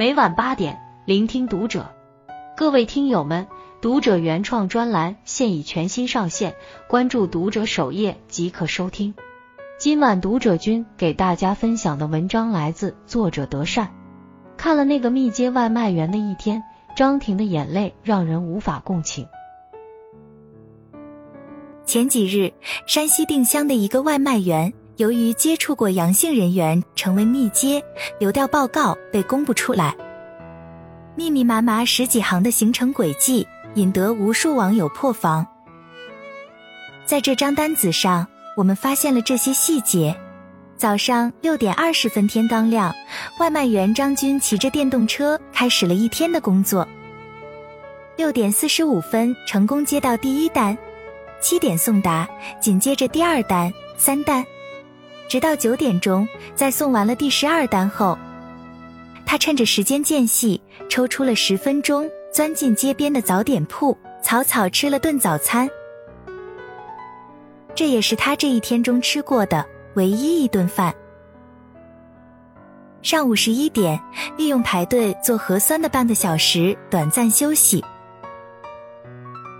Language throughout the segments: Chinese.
每晚八点，聆听读者。各位听友们，读者原创专栏现已全新上线，关注读者首页即可收听。今晚读者君给大家分享的文章来自作者德善。看了那个密接外卖员的一天，张婷的眼泪让人无法共情。前几日，山西定襄的一个外卖员。由于接触过阳性人员，成为密接，流调报告被公布出来。密密麻麻十几行的行程轨迹，引得无数网友破防。在这张单子上，我们发现了这些细节：早上六点二十分，天刚亮，外卖员张军骑着电动车开始了一天的工作。六点四十五分，成功接到第一单，七点送达，紧接着第二单、三单。直到九点钟，在送完了第十二单后，他趁着时间间隙，抽出了十分钟，钻进街边的早点铺，草草吃了顿早餐。这也是他这一天中吃过的唯一一顿饭。上午十一点，利用排队做核酸的半个小时短暂休息。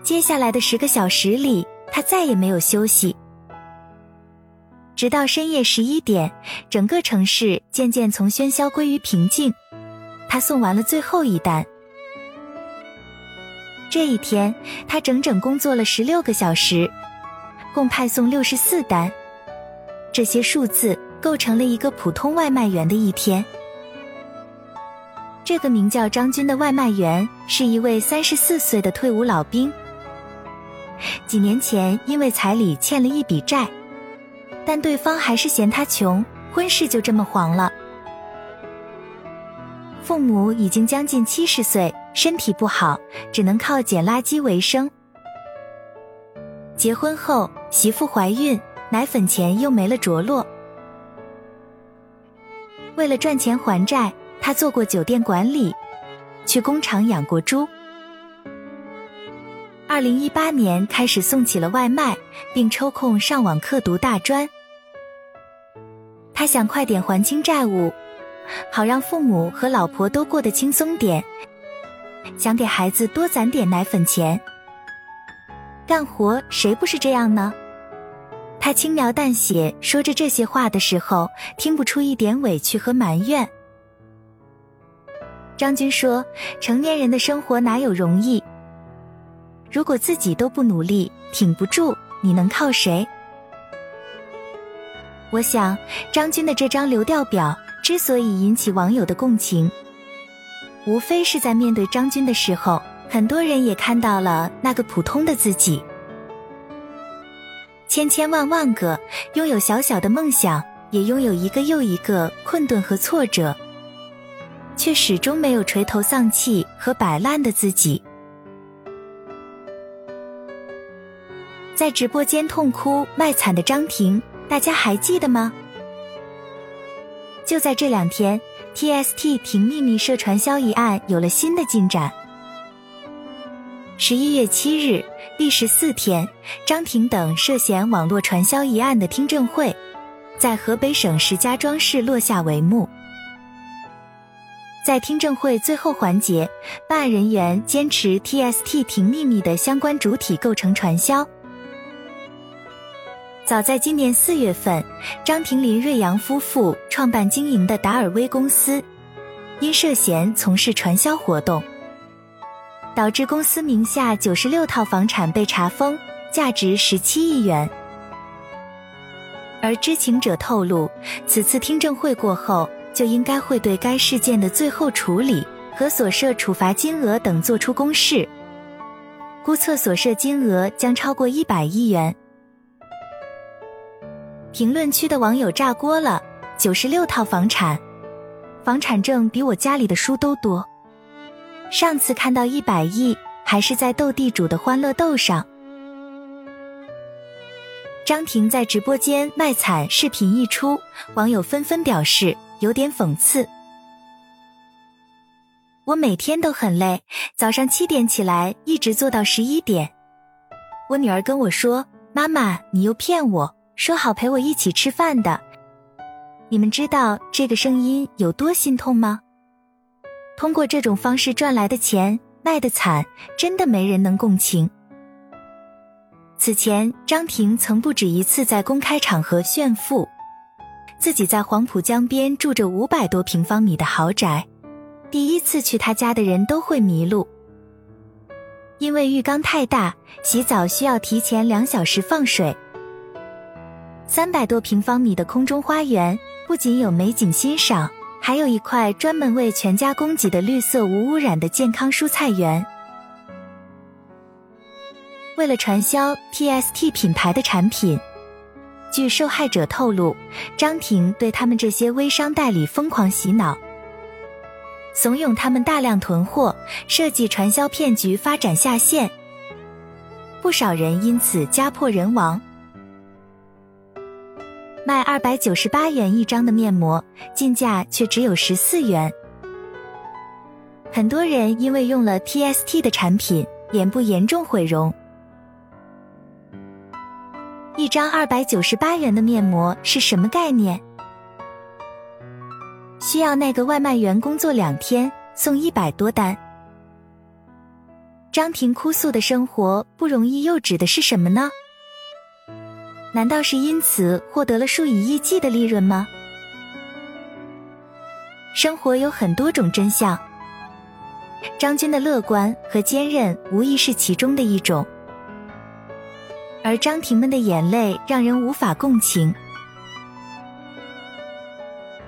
接下来的十个小时里，他再也没有休息。直到深夜十一点，整个城市渐渐从喧嚣归于平静。他送完了最后一单。这一天，他整整工作了十六个小时，共派送六十四单。这些数字构成了一个普通外卖员的一天。这个名叫张军的外卖员是一位三十四岁的退伍老兵。几年前，因为彩礼欠了一笔债。但对方还是嫌他穷，婚事就这么黄了。父母已经将近七十岁，身体不好，只能靠捡垃圾为生。结婚后，媳妇怀孕，奶粉钱又没了着落。为了赚钱还债，他做过酒店管理，去工厂养过猪。二零一八年开始送起了外卖，并抽空上网课读大专。他想快点还清债务，好让父母和老婆都过得轻松点。想给孩子多攒点奶粉钱。干活谁不是这样呢？他轻描淡写说着这些话的时候，听不出一点委屈和埋怨。张军说：“成年人的生活哪有容易？”如果自己都不努力，挺不住，你能靠谁？我想，张军的这张流调表之所以引起网友的共情，无非是在面对张军的时候，很多人也看到了那个普通的自己。千千万万个拥有小小的梦想，也拥有一个又一个困顿和挫折，却始终没有垂头丧气和摆烂的自己。在直播间痛哭卖惨的张婷，大家还记得吗？就在这两天，TST 停秘密社传销一案有了新的进展。十一月七日，历时四天，张婷等涉嫌网络传销一案的听证会，在河北省石家庄市落下帷幕。在听证会最后环节，办案人员坚持 TST 停秘密的相关主体构成传销。早在今年四月份，张庭、林瑞阳夫妇创办经营的达尔威公司，因涉嫌从事传销活动，导致公司名下九十六套房产被查封，价值十七亿元。而知情者透露，此次听证会过后，就应该会对该事件的最后处理和所涉处罚金额等作出公示，估测所涉金额将超过一百亿元。评论区的网友炸锅了，九十六套房产，房产证比我家里的书都多。上次看到一百亿，还是在斗地主的欢乐豆上。张婷在直播间卖惨视频一出，网友纷纷表示有点讽刺。我每天都很累，早上七点起来，一直做到十一点。我女儿跟我说：“妈妈，你又骗我。”说好陪我一起吃饭的，你们知道这个声音有多心痛吗？通过这种方式赚来的钱卖得惨，真的没人能共情。此前，张婷曾不止一次在公开场合炫富，自己在黄浦江边住着五百多平方米的豪宅，第一次去他家的人都会迷路，因为浴缸太大，洗澡需要提前两小时放水。三百多平方米的空中花园不仅有美景欣赏，还有一块专门为全家供给的绿色无污染的健康蔬菜园。为了传销 TST 品牌的产品，据受害者透露，张婷对他们这些微商代理疯狂洗脑，怂恿他们大量囤货，设计传销骗局，发展下线，不少人因此家破人亡。卖二百九十八元一张的面膜，进价却只有十四元。很多人因为用了 TST 的产品，脸部严重毁容。一张二百九十八元的面膜是什么概念？需要那个外卖员工作两天送一百多单。张婷哭诉的生活不容易，又指的是什么呢？难道是因此获得了数以亿计的利润吗？生活有很多种真相，张军的乐观和坚韧无疑是其中的一种。而张婷们的眼泪让人无法共情。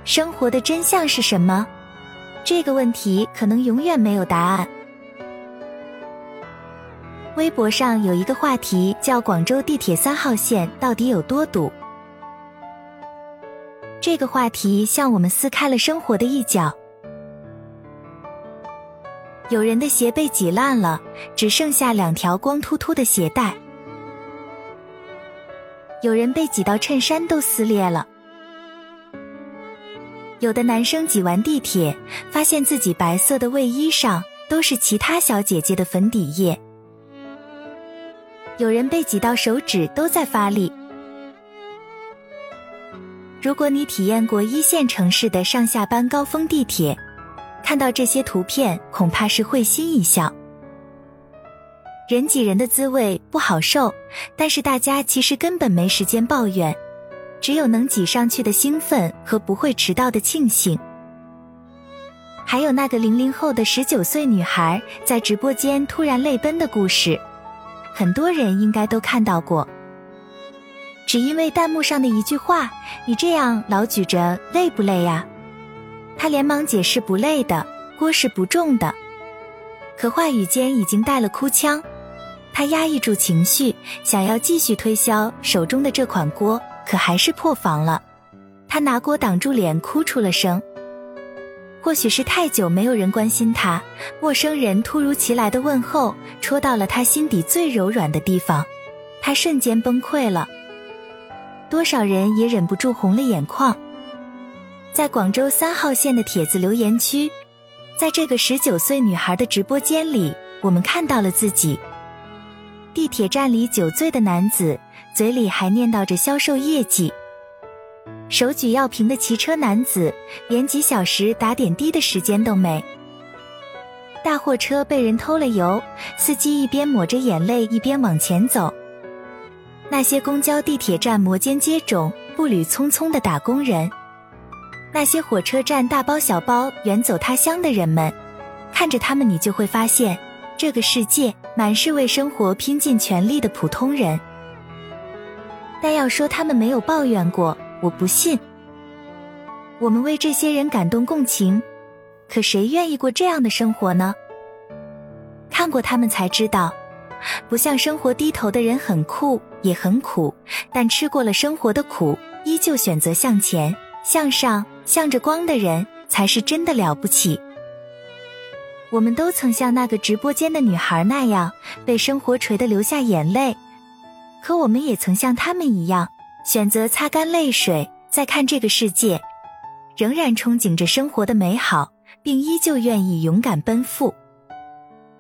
生活的真相是什么？这个问题可能永远没有答案。微博上有一个话题叫“广州地铁三号线到底有多堵”，这个话题向我们撕开了生活的一角。有人的鞋被挤烂了，只剩下两条光秃秃的鞋带。有人被挤到衬衫都撕裂了，有的男生挤完地铁，发现自己白色的卫衣上都是其他小姐姐的粉底液，有人被挤到手指都在发力。如果你体验过一线城市的上下班高峰地铁，看到这些图片，恐怕是会心一笑。人挤人的滋味不好受，但是大家其实根本没时间抱怨，只有能挤上去的兴奋和不会迟到的庆幸。还有那个零零后的十九岁女孩在直播间突然泪奔的故事，很多人应该都看到过。只因为弹幕上的一句话：“你这样老举着累不累呀？”他连忙解释：“不累的，锅是不重的。”可话语间已经带了哭腔。他压抑住情绪，想要继续推销手中的这款锅，可还是破防了。他拿锅挡住脸，哭出了声。或许是太久没有人关心他，陌生人突如其来的问候戳到了他心底最柔软的地方，他瞬间崩溃了。多少人也忍不住红了眼眶。在广州三号线的帖子留言区，在这个十九岁女孩的直播间里，我们看到了自己。地铁站里酒醉的男子，嘴里还念叨着销售业绩；手举药瓶的骑车男子，连几小时打点滴的时间都没。大货车被人偷了油，司机一边抹着眼泪一边往前走。那些公交、地铁站摩肩接踵、步履匆匆的打工人，那些火车站大包小包远走他乡的人们，看着他们，你就会发现。这个世界满是为生活拼尽全力的普通人，但要说他们没有抱怨过，我不信。我们为这些人感动共情，可谁愿意过这样的生活呢？看过他们才知道，不向生活低头的人很酷也很苦，但吃过了生活的苦，依旧选择向前向上向着光的人，才是真的了不起。我们都曾像那个直播间的女孩那样被生活锤得流下眼泪，可我们也曾像他们一样选择擦干泪水，再看这个世界，仍然憧憬着生活的美好，并依旧愿意勇敢奔赴。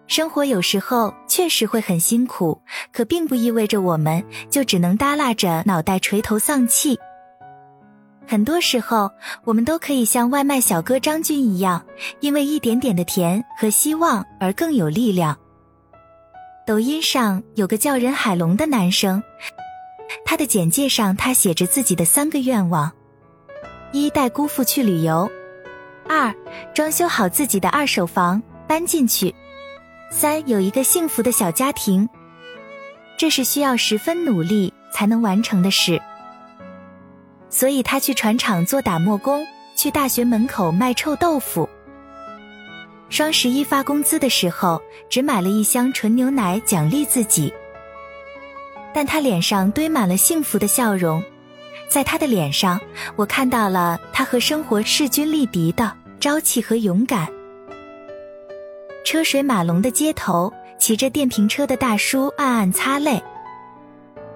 生活有时候确实会很辛苦，可并不意味着我们就只能耷拉着脑袋垂头丧气。很多时候，我们都可以像外卖小哥张军一样，因为一点点的甜和希望而更有力量。抖音上有个叫任海龙的男生，他的简介上他写着自己的三个愿望：一带姑父去旅游；二装修好自己的二手房搬进去；三有一个幸福的小家庭。这是需要十分努力才能完成的事。所以他去船厂做打磨工，去大学门口卖臭豆腐。双十一发工资的时候，只买了一箱纯牛奶奖励自己。但他脸上堆满了幸福的笑容，在他的脸上，我看到了他和生活势均力敌的朝气和勇敢。车水马龙的街头，骑着电瓶车的大叔暗暗擦泪。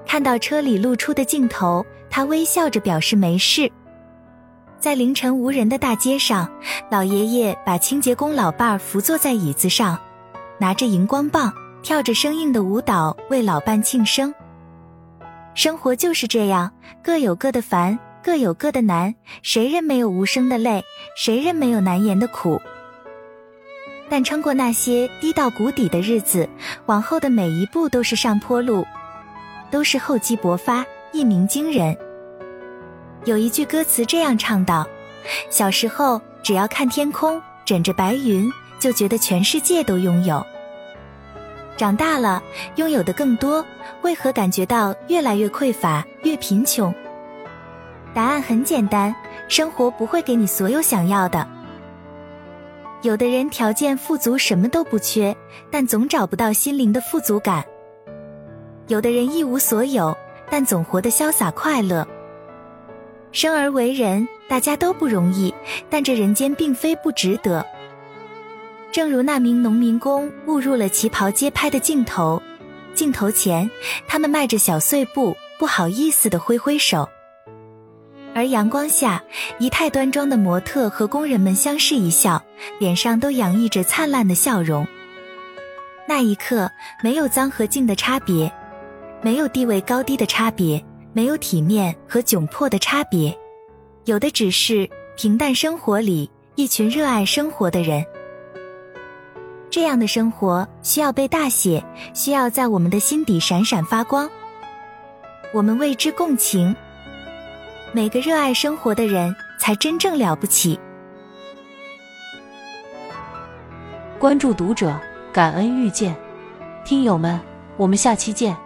看到车里露出的镜头。他微笑着表示没事。在凌晨无人的大街上，老爷爷把清洁工老伴儿扶坐在椅子上，拿着荧光棒，跳着生硬的舞蹈为老伴庆生。生活就是这样，各有各的烦，各有各的难，谁人没有无声的泪，谁人没有难言的苦？但撑过那些低到谷底的日子，往后的每一步都是上坡路，都是厚积薄发，一鸣惊人。有一句歌词这样唱道：“小时候只要看天空，枕着白云，就觉得全世界都拥有。长大了，拥有的更多，为何感觉到越来越匮乏，越贫穷？答案很简单，生活不会给你所有想要的。有的人条件富足，什么都不缺，但总找不到心灵的富足感；有的人一无所有，但总活得潇洒快乐。”生而为人，大家都不容易，但这人间并非不值得。正如那名农民工误入了旗袍街拍的镜头，镜头前，他们迈着小碎步，不好意思地挥挥手；而阳光下，仪态端庄的模特和工人们相视一笑，脸上都洋溢着灿烂的笑容。那一刻，没有脏和净的差别，没有地位高低的差别。没有体面和窘迫的差别，有的只是平淡生活里一群热爱生活的人。这样的生活需要被大写，需要在我们的心底闪闪发光。我们为之共情。每个热爱生活的人才真正了不起。关注读者，感恩遇见，听友们，我们下期见。